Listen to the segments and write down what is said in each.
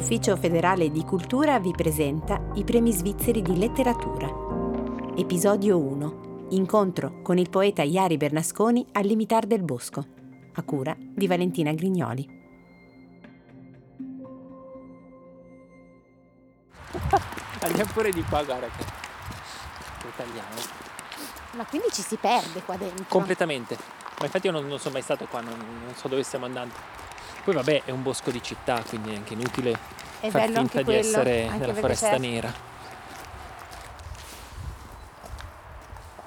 l'Ufficio federale di cultura vi presenta i premi svizzeri di letteratura. Episodio 1. Incontro con il poeta Iari Bernasconi al Limitar del Bosco, a cura di Valentina Grignoli. Andiamo pure di qua, guarda che lo tagliamo. Ma quindi ci si perde qua dentro? Completamente. Ma infatti io non, non sono mai stato qua, non, non so dove stiamo andando. Poi vabbè è un bosco di città, quindi è anche inutile È far finta di quello, essere nella foresta c'è- nera.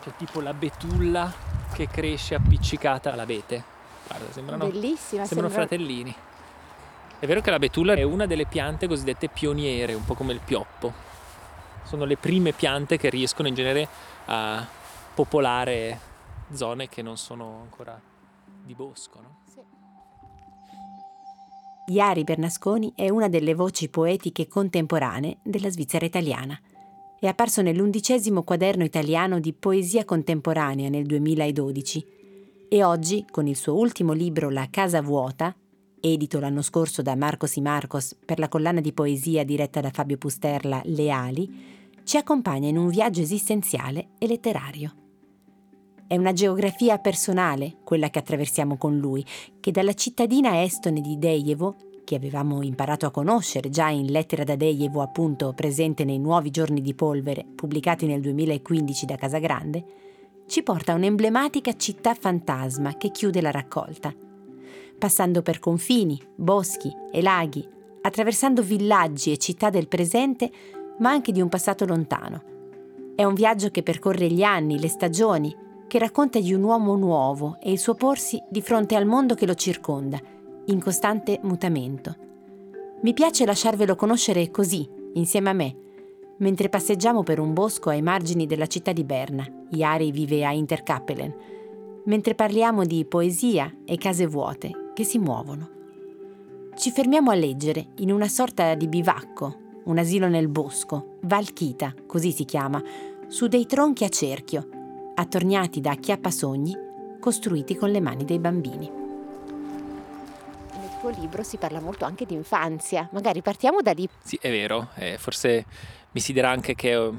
C'è tipo la betulla che cresce appiccicata all'abete. Guarda, sembrano, Bellissima, sembrano sembra- fratellini. È vero che la betulla è una delle piante cosiddette pioniere, un po' come il pioppo. Sono le prime piante che riescono in genere a popolare zone che non sono ancora di bosco, no? Sì. Iari Bernasconi è una delle voci poetiche contemporanee della Svizzera italiana. È apparso nell'undicesimo quaderno italiano di poesia contemporanea nel 2012 e oggi, con il suo ultimo libro La Casa Vuota, edito l'anno scorso da Marcos y Marcos per la collana di poesia diretta da Fabio Pusterla Le ali, ci accompagna in un viaggio esistenziale e letterario. È una geografia personale quella che attraversiamo con lui, che dalla cittadina estone di Dejevo, che avevamo imparato a conoscere già in Lettera da Dejevo appunto presente nei Nuovi giorni di polvere, pubblicati nel 2015 da Casagrande, ci porta a un'emblematica città fantasma che chiude la raccolta. Passando per confini, boschi e laghi, attraversando villaggi e città del presente, ma anche di un passato lontano. È un viaggio che percorre gli anni, le stagioni, che racconta di un uomo nuovo e il suo porsi di fronte al mondo che lo circonda, in costante mutamento. Mi piace lasciarvelo conoscere così, insieme a me, mentre passeggiamo per un bosco ai margini della città di Berna. Iari vive a Interkappelen, mentre parliamo di poesia e case vuote che si muovono. Ci fermiamo a leggere in una sorta di bivacco, un asilo nel bosco, Valchita, così si chiama, su dei tronchi a cerchio, attorniati da acchiappasogni costruiti con le mani dei bambini. Nel tuo libro si parla molto anche di infanzia. Magari partiamo da lì. Sì, è vero, eh, forse mi si dirà anche che eh,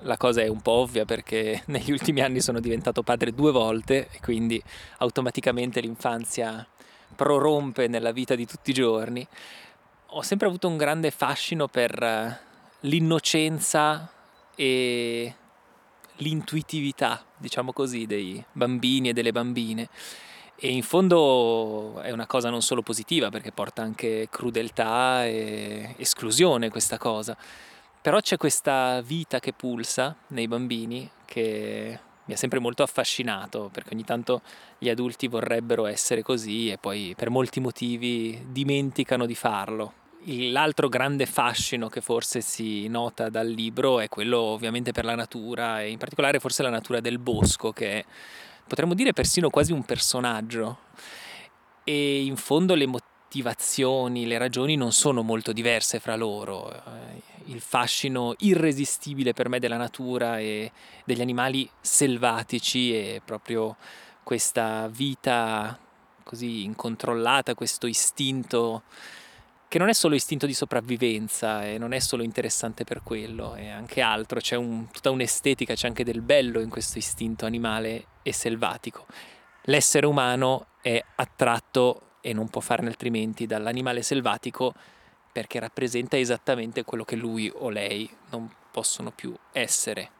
la cosa è un po' ovvia perché negli ultimi anni sono diventato padre due volte e quindi automaticamente l'infanzia prorompe nella vita di tutti i giorni. Ho sempre avuto un grande fascino per eh, l'innocenza e l'intuitività, diciamo così, dei bambini e delle bambine. E in fondo è una cosa non solo positiva perché porta anche crudeltà e esclusione questa cosa. Però c'è questa vita che pulsa nei bambini che mi ha sempre molto affascinato perché ogni tanto gli adulti vorrebbero essere così e poi per molti motivi dimenticano di farlo. L'altro grande fascino che forse si nota dal libro è quello ovviamente per la natura e in particolare forse la natura del bosco che è, potremmo dire persino quasi un personaggio e in fondo le motivazioni, le ragioni non sono molto diverse fra loro. Eh, Il fascino irresistibile per me della natura e degli animali selvatici è proprio questa vita così incontrollata, questo istinto che non è solo istinto di sopravvivenza e non è solo interessante per quello, è anche altro, c'è un- tutta un'estetica, c'è anche del bello in questo istinto animale e selvatico. L'essere umano è attratto e non può farne altrimenti dall'animale selvatico perché rappresenta esattamente quello che lui o lei non possono più essere.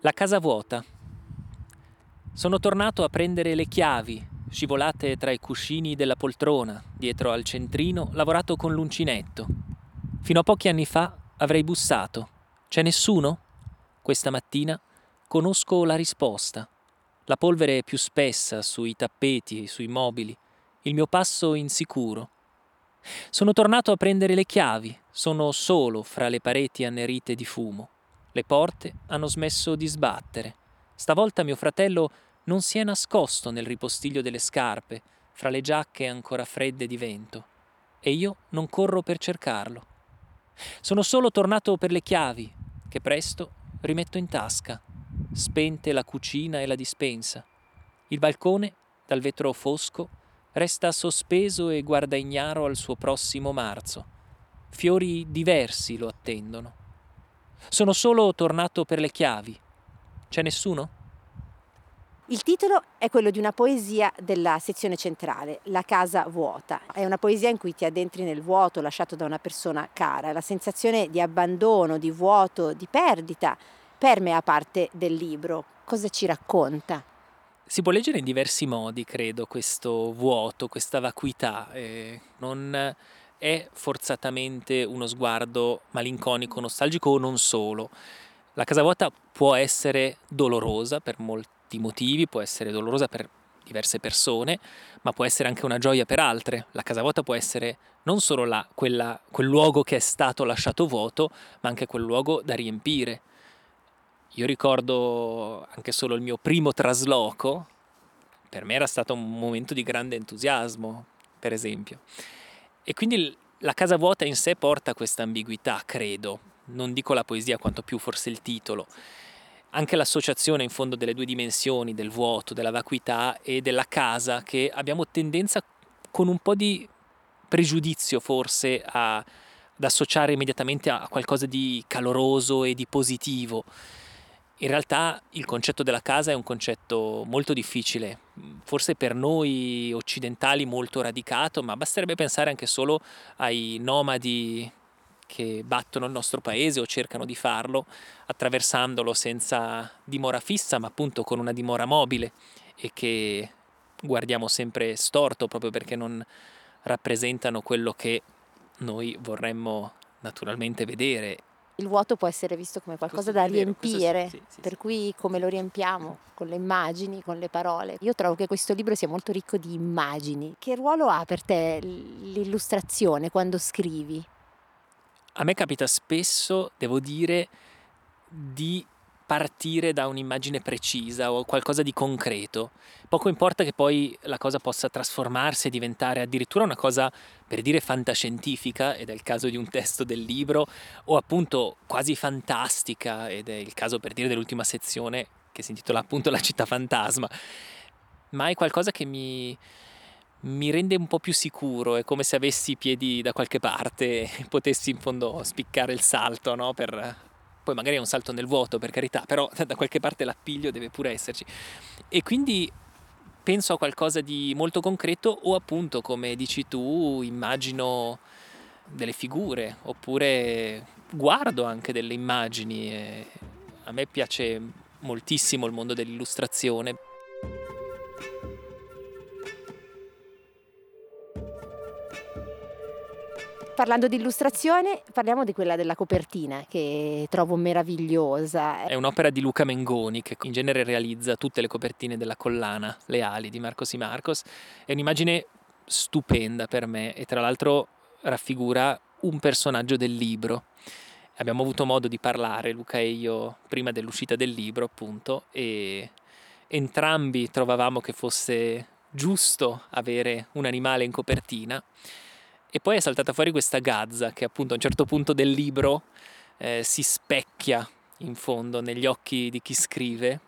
La casa vuota. Sono tornato a prendere le chiavi, scivolate tra i cuscini della poltrona, dietro al centrino, lavorato con l'uncinetto. Fino a pochi anni fa avrei bussato. C'è nessuno? Questa mattina conosco la risposta. La polvere è più spessa sui tappeti, sui mobili, il mio passo insicuro. Sono tornato a prendere le chiavi, sono solo fra le pareti annerite di fumo. Le porte hanno smesso di sbattere. Stavolta mio fratello non si è nascosto nel ripostiglio delle scarpe, fra le giacche ancora fredde di vento, e io non corro per cercarlo. Sono solo tornato per le chiavi, che presto rimetto in tasca, spente la cucina e la dispensa. Il balcone, dal vetro fosco, resta sospeso e guarda ignaro al suo prossimo marzo. Fiori diversi lo attendono. Sono solo tornato per le chiavi. C'è nessuno? Il titolo è quello di una poesia della sezione centrale, La casa vuota. È una poesia in cui ti addentri nel vuoto lasciato da una persona cara. La sensazione di abbandono, di vuoto, di perdita permea parte del libro. Cosa ci racconta? Si può leggere in diversi modi, credo, questo vuoto, questa vacuità. Eh, non è forzatamente uno sguardo malinconico, nostalgico o non solo. La casa vuota può essere dolorosa per molti motivi, può essere dolorosa per diverse persone, ma può essere anche una gioia per altre. La casa vuota può essere non solo la, quella, quel luogo che è stato lasciato vuoto, ma anche quel luogo da riempire. Io ricordo anche solo il mio primo trasloco, per me era stato un momento di grande entusiasmo, per esempio. E quindi la casa vuota in sé porta questa ambiguità, credo. Non dico la poesia, quanto più forse il titolo anche l'associazione in fondo delle due dimensioni, del vuoto, della vacuità e della casa, che abbiamo tendenza con un po' di pregiudizio forse a, ad associare immediatamente a qualcosa di caloroso e di positivo. In realtà il concetto della casa è un concetto molto difficile, forse per noi occidentali molto radicato, ma basterebbe pensare anche solo ai nomadi che battono il nostro paese o cercano di farlo attraversandolo senza dimora fissa ma appunto con una dimora mobile e che guardiamo sempre storto proprio perché non rappresentano quello che noi vorremmo naturalmente vedere. Il vuoto può essere visto come qualcosa da riempire, sì, sì, per sì. cui come lo riempiamo? Con le immagini, con le parole. Io trovo che questo libro sia molto ricco di immagini. Che ruolo ha per te l'illustrazione quando scrivi? A me capita spesso, devo dire, di partire da un'immagine precisa o qualcosa di concreto. Poco importa che poi la cosa possa trasformarsi e diventare addirittura una cosa, per dire, fantascientifica, ed è il caso di un testo del libro, o appunto quasi fantastica, ed è il caso per dire dell'ultima sezione che si intitola appunto La città fantasma. Ma è qualcosa che mi, mi rende un po' più sicuro, è come se avessi i piedi da qualche parte e potessi in fondo spiccare il salto, no? Per... Poi magari è un salto nel vuoto, per carità, però da qualche parte l'appiglio deve pure esserci. E quindi penso a qualcosa di molto concreto o appunto, come dici tu, immagino delle figure oppure guardo anche delle immagini. a me piace moltissimo il mondo dell'illustrazione. Parlando di illustrazione, parliamo di quella della copertina che trovo meravigliosa. È un'opera di Luca Mengoni che in genere realizza tutte le copertine della collana Le ali di Marcos y Marcos. È un'immagine stupenda per me e tra l'altro raffigura un personaggio del libro. Abbiamo avuto modo di parlare, Luca e io, prima dell'uscita del libro, appunto, e entrambi trovavamo che fosse giusto avere un animale in copertina e poi è saltata fuori questa gazza che appunto a un certo punto del libro eh, si specchia in fondo negli occhi di chi scrive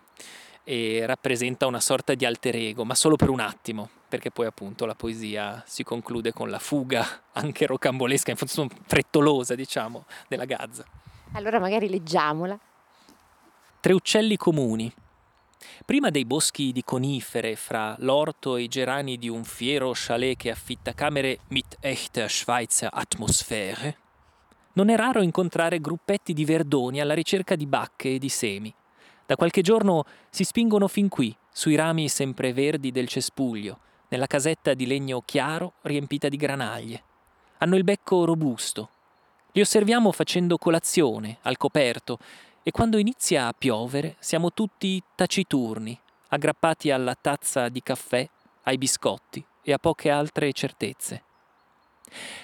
e rappresenta una sorta di alter ego, ma solo per un attimo, perché poi appunto la poesia si conclude con la fuga anche rocambolesca, in fondo frettolosa diciamo, della gazza. Allora magari leggiamola. Tre uccelli comuni Prima dei boschi di conifere fra l'orto e i gerani di un fiero chalet che affitta camere mit echter Schweizer Atmosphäre, non è raro incontrare gruppetti di verdoni alla ricerca di bacche e di semi. Da qualche giorno si spingono fin qui, sui rami sempreverdi del cespuglio, nella casetta di legno chiaro riempita di granaglie. Hanno il becco robusto. Li osserviamo facendo colazione, al coperto, e quando inizia a piovere siamo tutti taciturni, aggrappati alla tazza di caffè, ai biscotti e a poche altre certezze.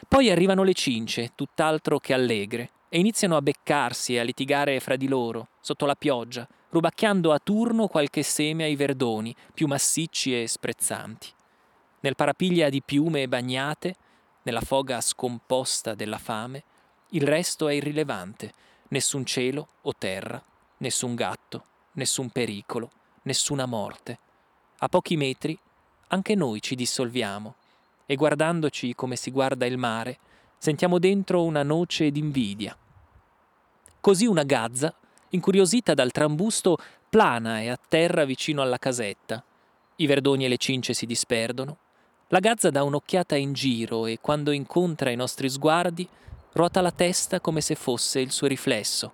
Poi arrivano le cince, tutt'altro che allegre, e iniziano a beccarsi e a litigare fra di loro, sotto la pioggia, rubacchiando a turno qualche seme ai verdoni, più massicci e sprezzanti. Nel parapiglia di piume bagnate, nella foga scomposta della fame, il resto è irrilevante, nessun cielo o terra, nessun gatto, nessun pericolo, nessuna morte. A pochi metri anche noi ci dissolviamo e guardandoci come si guarda il mare, sentiamo dentro una noce d'invidia. Così una gazza, incuriosita dal trambusto, plana e atterra vicino alla casetta. I verdoni e le cince si disperdono. La gazza dà un'occhiata in giro e quando incontra i nostri sguardi, ruota la testa come se fosse il suo riflesso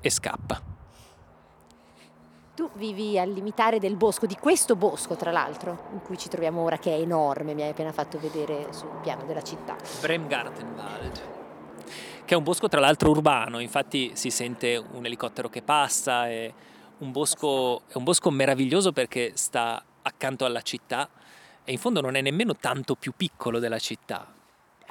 e scappa. Tu vivi al limitare del bosco, di questo bosco tra l'altro, in cui ci troviamo ora, che è enorme, mi hai appena fatto vedere sul piano della città. Bremgartenwald, che è un bosco tra l'altro urbano, infatti si sente un elicottero che passa, è un bosco, è un bosco meraviglioso perché sta accanto alla città e in fondo non è nemmeno tanto più piccolo della città,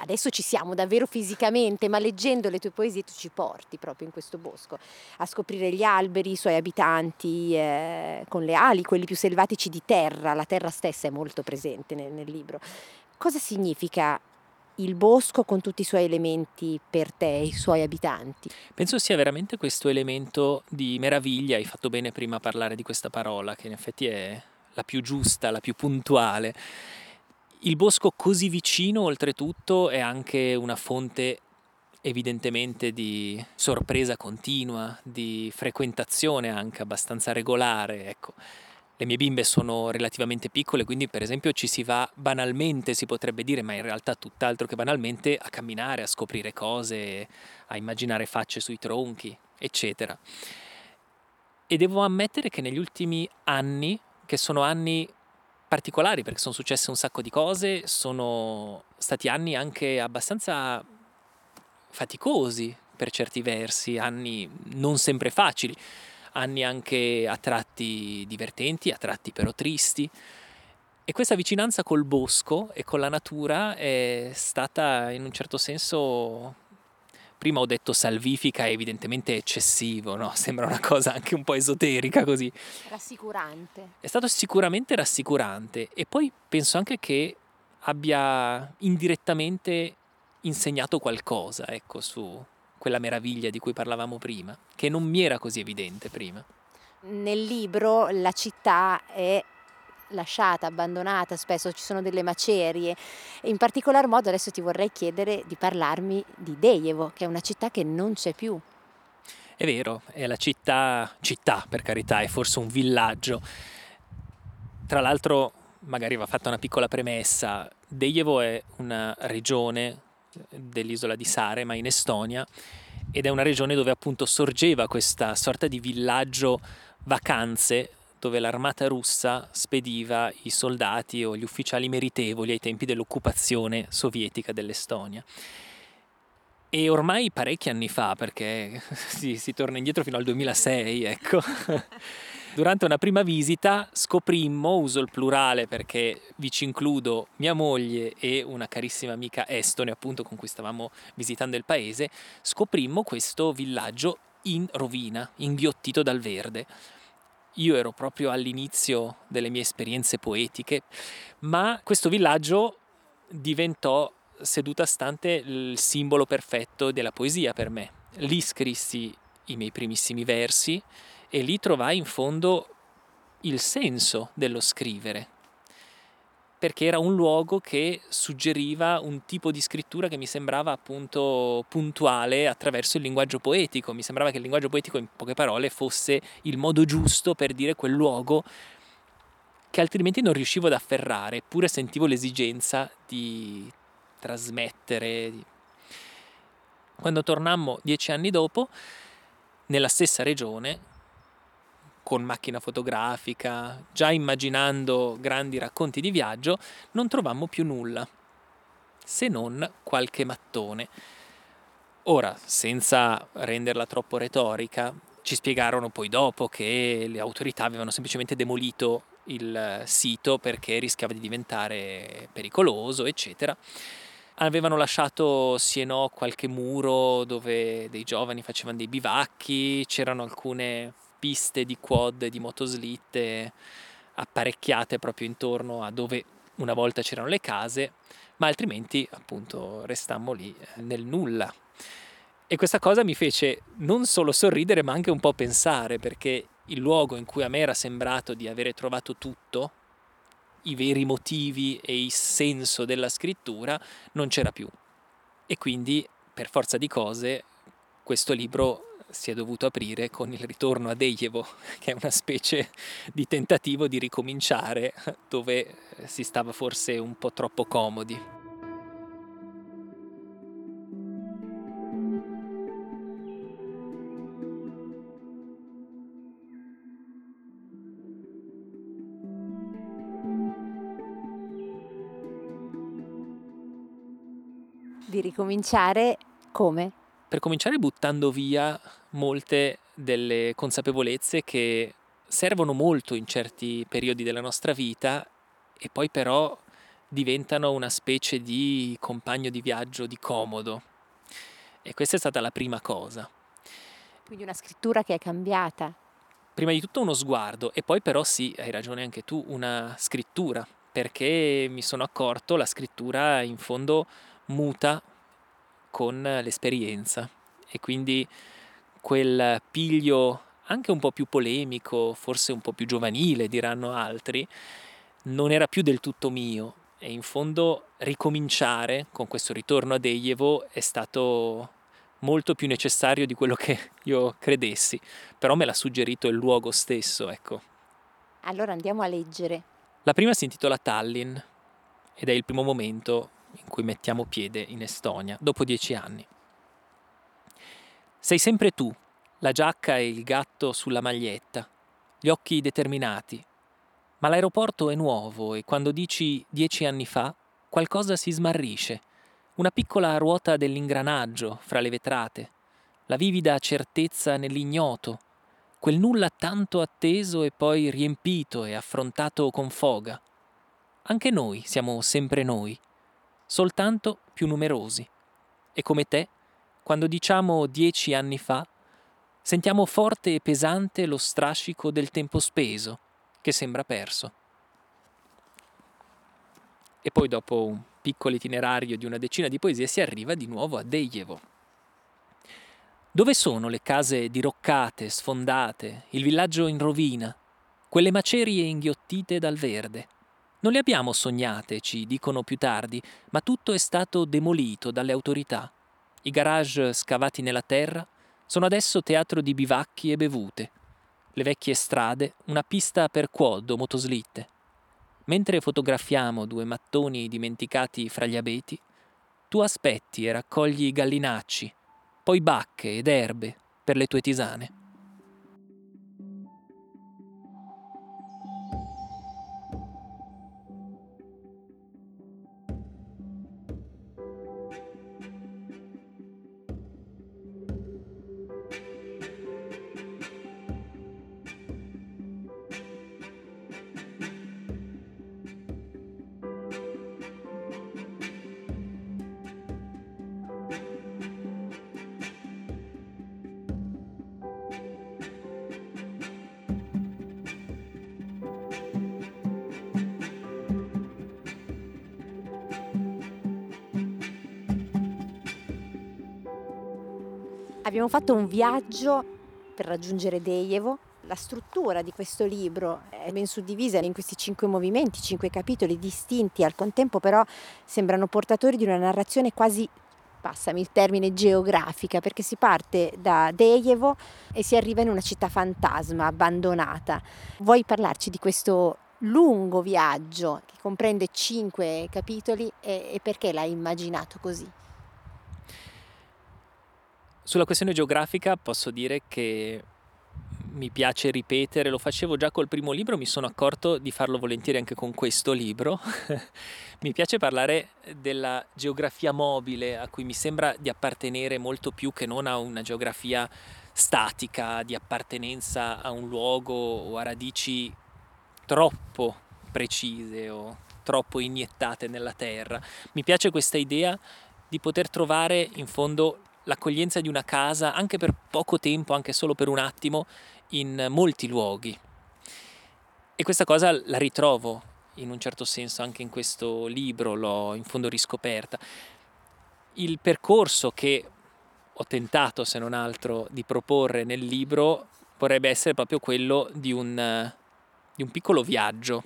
adesso ci siamo davvero fisicamente, ma leggendo le tue poesie tu ci porti proprio in questo bosco a scoprire gli alberi, i suoi abitanti eh, con le ali, quelli più selvatici di terra, la terra stessa è molto presente nel, nel libro. Cosa significa il bosco con tutti i suoi elementi per te, i suoi abitanti? Penso sia veramente questo elemento di meraviglia, hai fatto bene prima a parlare di questa parola, che in effetti è la più giusta, la più puntuale il bosco così vicino, oltretutto, è anche una fonte evidentemente di sorpresa continua, di frequentazione anche abbastanza regolare, ecco. Le mie bimbe sono relativamente piccole, quindi per esempio ci si va banalmente, si potrebbe dire, ma in realtà tutt'altro che banalmente, a camminare, a scoprire cose, a immaginare facce sui tronchi, eccetera. E devo ammettere che negli ultimi anni, che sono anni particolari perché sono successe un sacco di cose, sono stati anni anche abbastanza faticosi per certi versi, anni non sempre facili, anni anche a tratti divertenti, a tratti però tristi. E questa vicinanza col bosco e con la natura è stata in un certo senso prima ho detto salvifica è evidentemente eccessivo, no? Sembra una cosa anche un po' esoterica così. Rassicurante. È stato sicuramente rassicurante e poi penso anche che abbia indirettamente insegnato qualcosa, ecco, su quella meraviglia di cui parlavamo prima, che non mi era così evidente prima. Nel libro la città è lasciata, abbandonata, spesso ci sono delle macerie. In particolar modo adesso ti vorrei chiedere di parlarmi di Dejevo, che è una città che non c'è più. È vero, è la città, città per carità, è forse un villaggio. Tra l'altro, magari va fatta una piccola premessa, Dejevo è una regione dell'isola di Sarema in Estonia ed è una regione dove appunto sorgeva questa sorta di villaggio vacanze dove l'armata russa spediva i soldati o gli ufficiali meritevoli ai tempi dell'occupazione sovietica dell'Estonia. E ormai parecchi anni fa, perché si, si torna indietro fino al 2006, ecco. Durante una prima visita scoprimmo, uso il plurale perché vi ci includo mia moglie e una carissima amica estone, appunto con cui stavamo visitando il paese, scoprimmo questo villaggio in rovina, inghiottito dal verde io ero proprio all'inizio delle mie esperienze poetiche, ma questo villaggio diventò seduta stante il simbolo perfetto della poesia per me. Lì scrissi i miei primissimi versi e lì trovai in fondo il senso dello scrivere, perché era un luogo che suggeriva un tipo di scrittura che mi sembrava appunto puntuale attraverso il linguaggio poetico. Mi sembrava che il linguaggio poetico, in poche parole, fosse il modo giusto per dire quel luogo che altrimenti non riuscivo ad afferrare, eppure sentivo l'esigenza di trasmettere. Quando tornammo dieci anni dopo, nella stessa regione, con macchina fotografica, già immaginando grandi racconti di viaggio, non trovammo più nulla, se non qualche mattone. Ora, senza renderla troppo retorica, ci spiegarono poi dopo che le autorità avevano semplicemente demolito il sito perché rischiava di diventare pericoloso, eccetera. Avevano lasciato sì e no qualche muro dove dei giovani facevano dei bivacchi, c'erano alcune piste di quad di motoslitte apparecchiate proprio intorno a dove una volta c'erano le case, ma altrimenti appunto restammo lì eh, nel nulla. E questa cosa mi fece non solo sorridere ma anche un po' pensare perché il luogo in cui a me era sembrato di avere trovato tutto, i veri motivi e il senso della scrittura non c'era più. E quindi, per forza di cose, questo libro si è dovuto aprire con il ritorno a Dejevo, che è una specie di tentativo di ricominciare dove si stava forse un po' troppo comodi. Di ricominciare come? Per cominciare buttando via molte delle consapevolezze che servono molto in certi periodi della nostra vita e poi però diventano una specie di compagno di viaggio di comodo. E questa è stata la prima cosa. Quindi una scrittura che è cambiata. Prima di tutto uno sguardo e poi però sì, hai ragione anche tu, una scrittura, perché mi sono accorto la scrittura in fondo muta con l'esperienza e quindi quel piglio anche un po' più polemico, forse un po' più giovanile, diranno altri, non era più del tutto mio e in fondo ricominciare con questo ritorno a Dejevo è stato molto più necessario di quello che io credessi, però me l'ha suggerito il luogo stesso, ecco. Allora andiamo a leggere. La prima si intitola Tallinn ed è il primo momento in cui mettiamo piede in Estonia, dopo dieci anni. Sei sempre tu, la giacca e il gatto sulla maglietta, gli occhi determinati. Ma l'aeroporto è nuovo e quando dici dieci anni fa, qualcosa si smarrisce. Una piccola ruota dell'ingranaggio fra le vetrate, la vivida certezza nell'ignoto, quel nulla tanto atteso e poi riempito e affrontato con foga. Anche noi siamo sempre noi, soltanto più numerosi. E come te, quando diciamo dieci anni fa, sentiamo forte e pesante lo strascico del tempo speso, che sembra perso. E poi dopo un piccolo itinerario di una decina di poesie si arriva di nuovo a Dejevo. Dove sono le case diroccate, sfondate, il villaggio in rovina, quelle macerie inghiottite dal verde? Non le abbiamo sognate, ci dicono più tardi, ma tutto è stato demolito dalle autorità. I garage scavati nella terra sono adesso teatro di bivacchi e bevute. Le vecchie strade, una pista per quad o motoslitte. Mentre fotografiamo due mattoni dimenticati fra gli abeti, tu aspetti e raccogli gallinacci, poi bacche ed erbe per le tue tisane. Abbiamo fatto un viaggio per raggiungere Dejevo. La struttura di questo libro è ben suddivisa in questi cinque movimenti, cinque capitoli distinti, al contempo però sembrano portatori di una narrazione quasi passami il termine geografica, perché si parte da Dejevo e si arriva in una città fantasma, abbandonata. Vuoi parlarci di questo lungo viaggio che comprende cinque capitoli e, e perché l'hai immaginato così? Sulla questione geografica posso dire che mi piace ripetere, lo facevo già col primo libro, mi sono accorto di farlo volentieri anche con questo libro. mi piace parlare della geografia mobile a cui mi sembra di appartenere molto più che non a una geografia statica, di appartenenza a un luogo o a radici troppo precise o troppo iniettate nella terra. Mi piace questa idea di poter trovare in fondo l'accoglienza di una casa anche per poco tempo, anche solo per un attimo, in molti luoghi. E questa cosa la ritrovo in un certo senso anche in questo libro, l'ho in fondo riscoperta. Il percorso che ho tentato, se non altro, di proporre nel libro vorrebbe essere proprio quello di un, di un piccolo viaggio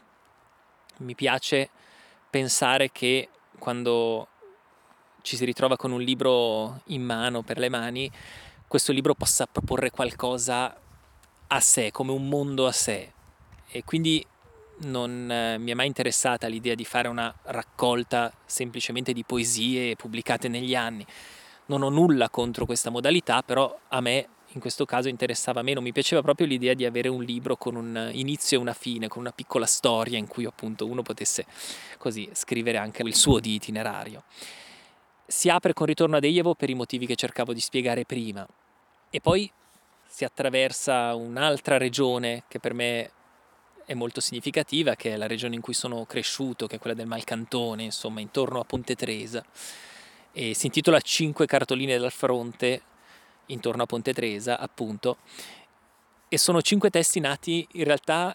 Mi piace pensare che quando ci si ritrova con un libro in mano, per le mani, questo libro possa proporre qualcosa a sé, come un mondo a sé. E quindi non eh, mi è mai interessata l'idea di fare una raccolta semplicemente di poesie pubblicate negli anni. Non ho nulla contro questa modalità, però a me in questo caso interessava meno, mi piaceva proprio l'idea di avere un libro con un inizio e una fine, con una piccola storia in cui appunto uno potesse così scrivere anche il suo di itinerario. Si apre con Ritorno ad Ejevo per i motivi che cercavo di spiegare prima e poi si attraversa un'altra regione che per me è molto significativa, che è la regione in cui sono cresciuto, che è quella del Malcantone, insomma, intorno a Ponte Tresa. E si intitola Cinque cartoline dal fronte, intorno a Ponte Tresa, appunto. E sono cinque testi nati in realtà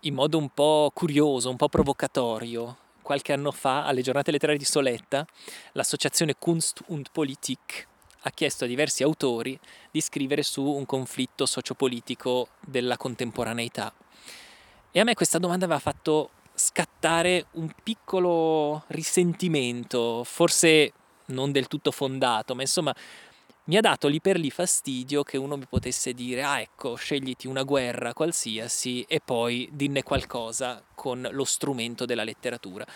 in modo un po' curioso, un po' provocatorio. Qualche anno fa, alle giornate letterarie di Soletta, l'associazione Kunst und Politik ha chiesto a diversi autori di scrivere su un conflitto sociopolitico della contemporaneità. E a me questa domanda aveva fatto scattare un piccolo risentimento, forse non del tutto fondato, ma insomma mi ha dato lì per lì fastidio che uno mi potesse dire ah ecco scegliti una guerra qualsiasi e poi dinne qualcosa con lo strumento della letteratura.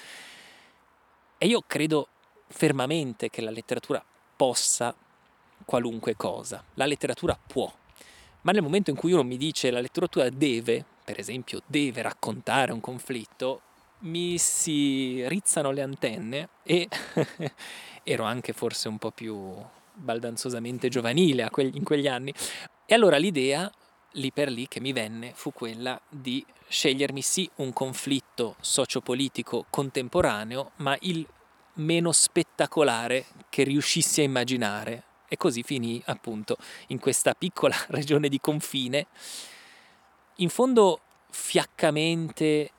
E io credo fermamente che la letteratura possa qualunque cosa, la letteratura può, ma nel momento in cui uno mi dice la letteratura deve, per esempio deve raccontare un conflitto, mi si rizzano le antenne e ero anche forse un po' più baldanzosamente giovanile in quegli anni. E allora l'idea lì per lì che mi venne fu quella di scegliermi sì un conflitto sociopolitico contemporaneo, ma il meno spettacolare che riuscissi a immaginare. E così finì appunto in questa piccola regione di confine, in fondo fiaccamente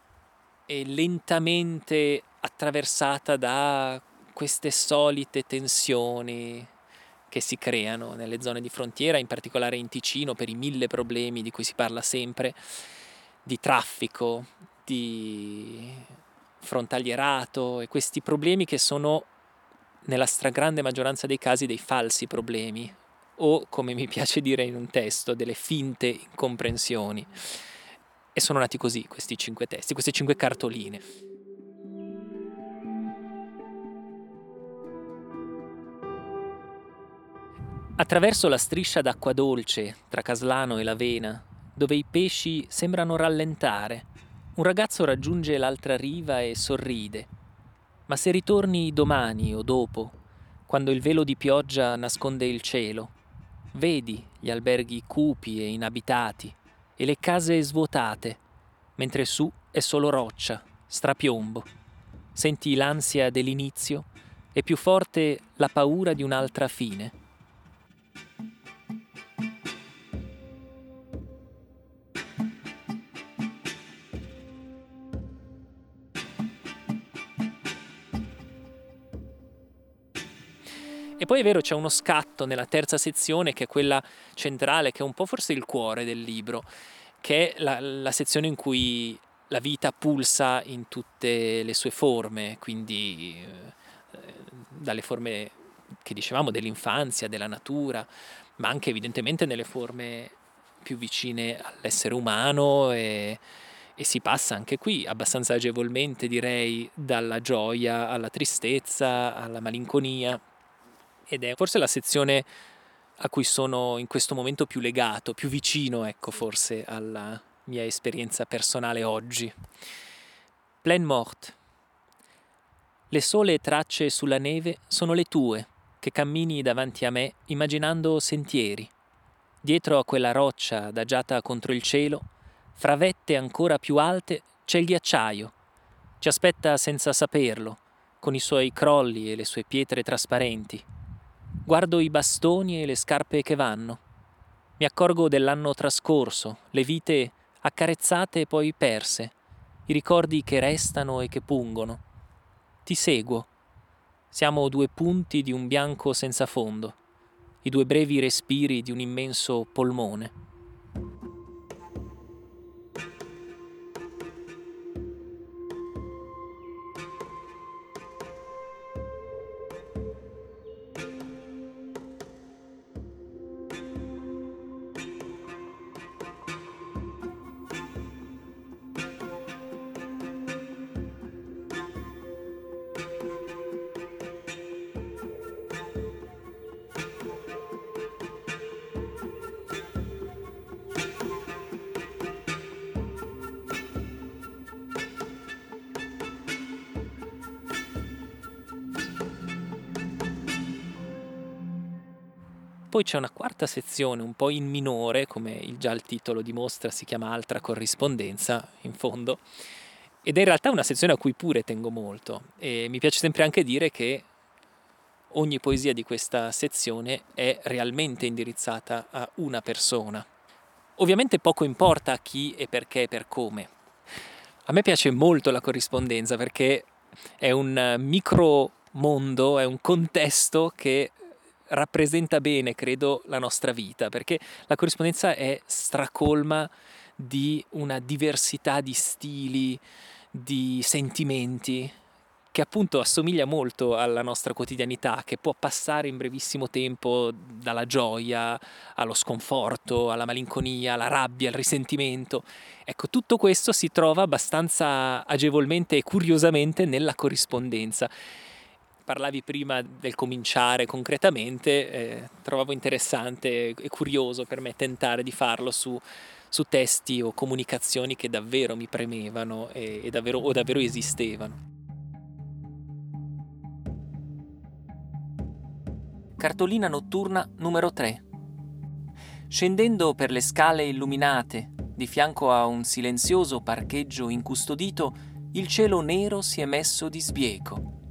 e lentamente attraversata da queste solite tensioni che si creano nelle zone di frontiera, in particolare in Ticino, per i mille problemi di cui si parla sempre, di traffico, di frontalierato e questi problemi che sono nella stragrande maggioranza dei casi dei falsi problemi o, come mi piace dire in un testo, delle finte incomprensioni. E sono nati così questi cinque testi, queste cinque cartoline. Attraverso la striscia d'acqua dolce tra Caslano e Lavena, dove i pesci sembrano rallentare, un ragazzo raggiunge l'altra riva e sorride. Ma se ritorni domani o dopo, quando il velo di pioggia nasconde il cielo, vedi gli alberghi cupi e inabitati e le case svuotate, mentre su è solo roccia, strapiombo. Senti l'ansia dell'inizio e più forte la paura di un'altra fine E poi è vero, c'è uno scatto nella terza sezione, che è quella centrale, che è un po' forse il cuore del libro, che è la, la sezione in cui la vita pulsa in tutte le sue forme, quindi eh, dalle forme che dicevamo dell'infanzia, della natura, ma anche evidentemente nelle forme più vicine all'essere umano e, e si passa anche qui abbastanza agevolmente direi dalla gioia alla tristezza, alla malinconia ed è forse la sezione a cui sono in questo momento più legato, più vicino, ecco, forse alla mia esperienza personale oggi. Plein Mort. Le sole tracce sulla neve sono le tue, che cammini davanti a me immaginando sentieri. Dietro a quella roccia adagiata contro il cielo, fra vette ancora più alte, c'è il ghiacciaio. Ci aspetta senza saperlo, con i suoi crolli e le sue pietre trasparenti. Guardo i bastoni e le scarpe che vanno. Mi accorgo dell'anno trascorso, le vite accarezzate e poi perse, i ricordi che restano e che pungono. Ti seguo. Siamo due punti di un bianco senza fondo, i due brevi respiri di un immenso polmone. Poi c'è una quarta sezione un po' in minore, come già il titolo dimostra, si chiama Altra corrispondenza in fondo, ed è in realtà una sezione a cui pure tengo molto e mi piace sempre anche dire che ogni poesia di questa sezione è realmente indirizzata a una persona. Ovviamente poco importa a chi e perché e per come. A me piace molto la corrispondenza perché è un micro mondo, è un contesto che rappresenta bene, credo, la nostra vita, perché la corrispondenza è stracolma di una diversità di stili, di sentimenti che appunto assomiglia molto alla nostra quotidianità, che può passare in brevissimo tempo dalla gioia allo sconforto, alla malinconia, alla rabbia, al risentimento. Ecco, tutto questo si trova abbastanza agevolmente e curiosamente nella corrispondenza. Parlavi prima del cominciare concretamente, eh, trovavo interessante e curioso per me tentare di farlo su su testi o comunicazioni che davvero mi premevano e, e davvero, o davvero esistevano. Cartolina notturna numero 3. Scendendo per le scale illuminate, di fianco a un silenzioso parcheggio incustodito, il cielo nero si è messo di sbieco.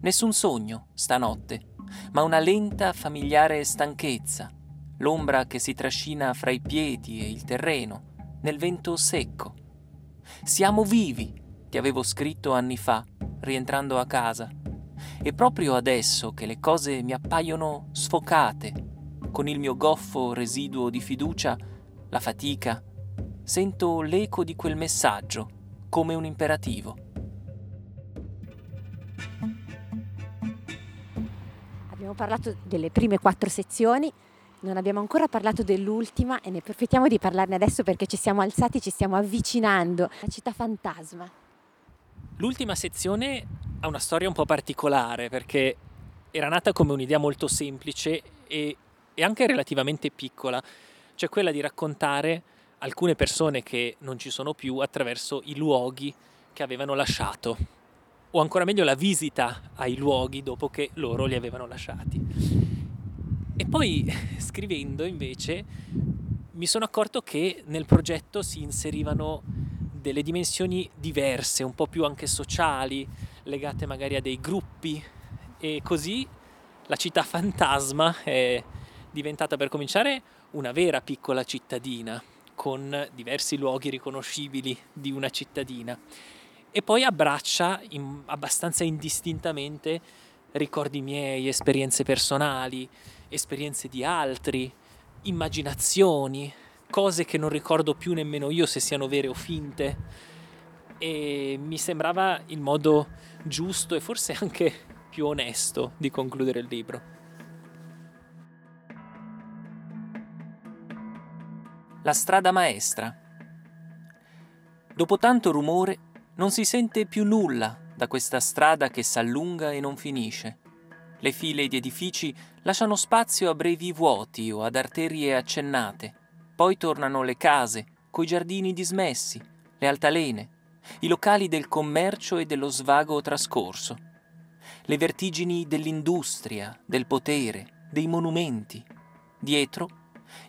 Nessun sogno stanotte, ma una lenta familiare stanchezza, l'ombra che si trascina fra i piedi e il terreno, nel vento secco. Siamo vivi, ti avevo scritto anni fa, rientrando a casa. E proprio adesso che le cose mi appaiono sfocate, con il mio goffo residuo di fiducia, la fatica, sento l'eco di quel messaggio, come un imperativo. Abbiamo parlato delle prime quattro sezioni, non abbiamo ancora parlato dell'ultima e ne approfittiamo di parlarne adesso perché ci siamo alzati, ci stiamo avvicinando alla città fantasma. L'ultima sezione ha una storia un po' particolare perché era nata come un'idea molto semplice e, e anche relativamente piccola, cioè quella di raccontare alcune persone che non ci sono più attraverso i luoghi che avevano lasciato o ancora meglio la visita ai luoghi dopo che loro li avevano lasciati. E poi scrivendo invece mi sono accorto che nel progetto si inserivano delle dimensioni diverse, un po' più anche sociali, legate magari a dei gruppi e così la città fantasma è diventata per cominciare una vera piccola cittadina con diversi luoghi riconoscibili di una cittadina e poi abbraccia in, abbastanza indistintamente ricordi miei, esperienze personali, esperienze di altri, immaginazioni, cose che non ricordo più nemmeno io se siano vere o finte. E mi sembrava il modo giusto e forse anche più onesto di concludere il libro. La strada maestra. Dopo tanto rumore non si sente più nulla da questa strada che s'allunga e non finisce. Le file di edifici lasciano spazio a brevi vuoti o ad arterie accennate. Poi tornano le case, coi giardini dismessi, le altalene, i locali del commercio e dello svago trascorso, le vertigini dell'industria, del potere, dei monumenti. Dietro,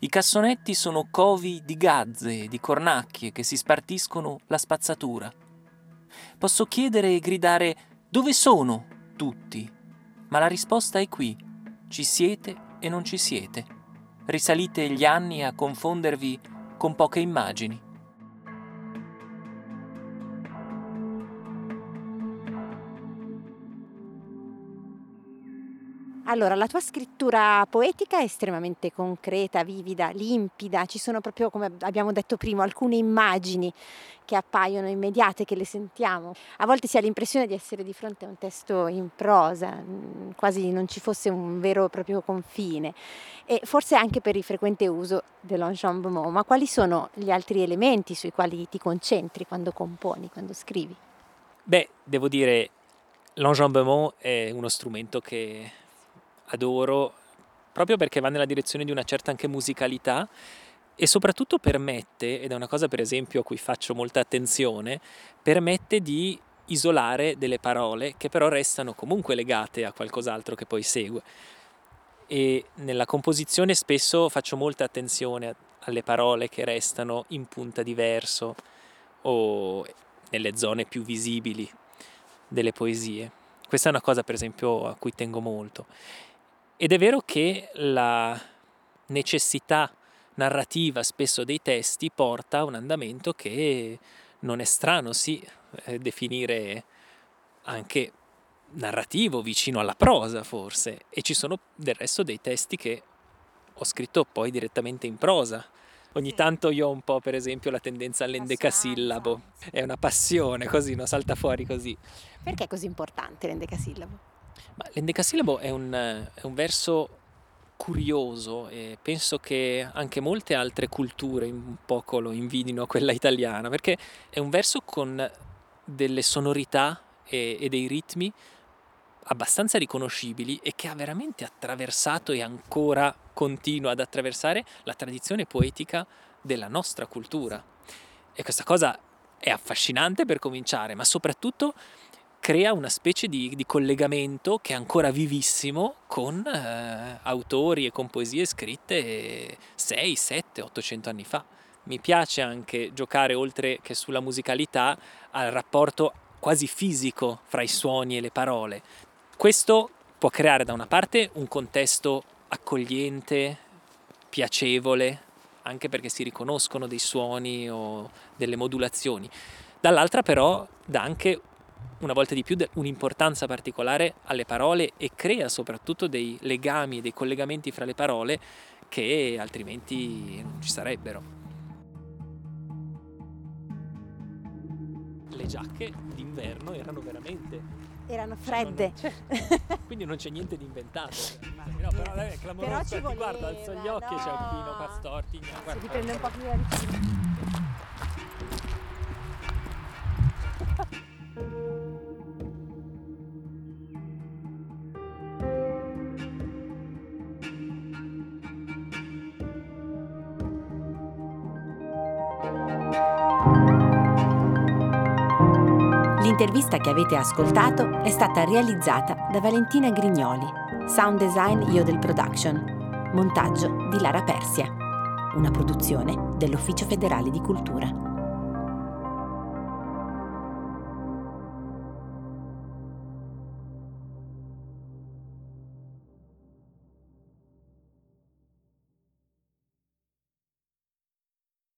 i cassonetti sono covi di gazze e di cornacchie che si spartiscono la spazzatura. Posso chiedere e gridare dove sono tutti? Ma la risposta è qui. Ci siete e non ci siete. Risalite gli anni a confondervi con poche immagini. Allora, la tua scrittura poetica è estremamente concreta, vivida, limpida, ci sono proprio, come abbiamo detto prima, alcune immagini che appaiono immediate, che le sentiamo. A volte si ha l'impressione di essere di fronte a un testo in prosa, mm, quasi non ci fosse un vero e proprio confine, e forse anche per il frequente uso dell'enjambement. Ma quali sono gli altri elementi sui quali ti concentri quando componi, quando scrivi? Beh, devo dire, l'enjambement è uno strumento che adoro proprio perché va nella direzione di una certa anche musicalità e soprattutto permette, ed è una cosa per esempio a cui faccio molta attenzione, permette di isolare delle parole che però restano comunque legate a qualcos'altro che poi segue. e nella composizione spesso faccio molta attenzione alle parole che restano in punta di verso o nelle zone più visibili delle poesie. Questa è una cosa per esempio a cui tengo molto. Ed è vero che la necessità narrativa spesso dei testi porta a un andamento che non è strano, sì, eh, definire anche narrativo, vicino alla prosa forse, e ci sono del resto dei testi che ho scritto poi direttamente in prosa. Ogni tanto io ho un po', per esempio, la tendenza all'endecasillabo. È una passione, così, no? salta fuori così. Perché è così importante l'endecasillabo? Ma l'endecasillabo è un, è un verso curioso e penso che anche molte altre culture un poco lo invidino a quella italiana, perché è un verso con delle sonorità e, e dei ritmi abbastanza riconoscibili e che ha veramente attraversato e ancora continua ad attraversare la tradizione poetica della nostra cultura. E questa cosa è affascinante per cominciare, ma soprattutto crea una specie di, di collegamento che è ancora vivissimo con eh, autori e con poesie scritte 6, 7, 800 anni fa. Mi piace anche giocare oltre che sulla musicalità al rapporto quasi fisico fra i suoni e le parole, questo può creare da una parte un contesto accogliente, piacevole, anche perché si riconoscono dei suoni o delle modulazioni. Dall'altra però dà anche una volta di più un'importanza particolare alle parole e crea soprattutto dei legami e dei collegamenti fra le parole che altrimenti non ci sarebbero. Le giacche d'inverno erano veramente erano fredde. Cioè, non quindi non c'è niente di inventato. no, però è clamoroso. Però ci voleva, guarda, alzo gli occhi no. e c'è un pino qua storti. Si riprende un po' più da vicino. L'intervista che avete ascoltato è stata realizzata da Valentina Grignoli, sound design Yodel Production, montaggio di Lara Persia, una produzione dell'Ufficio federale di cultura.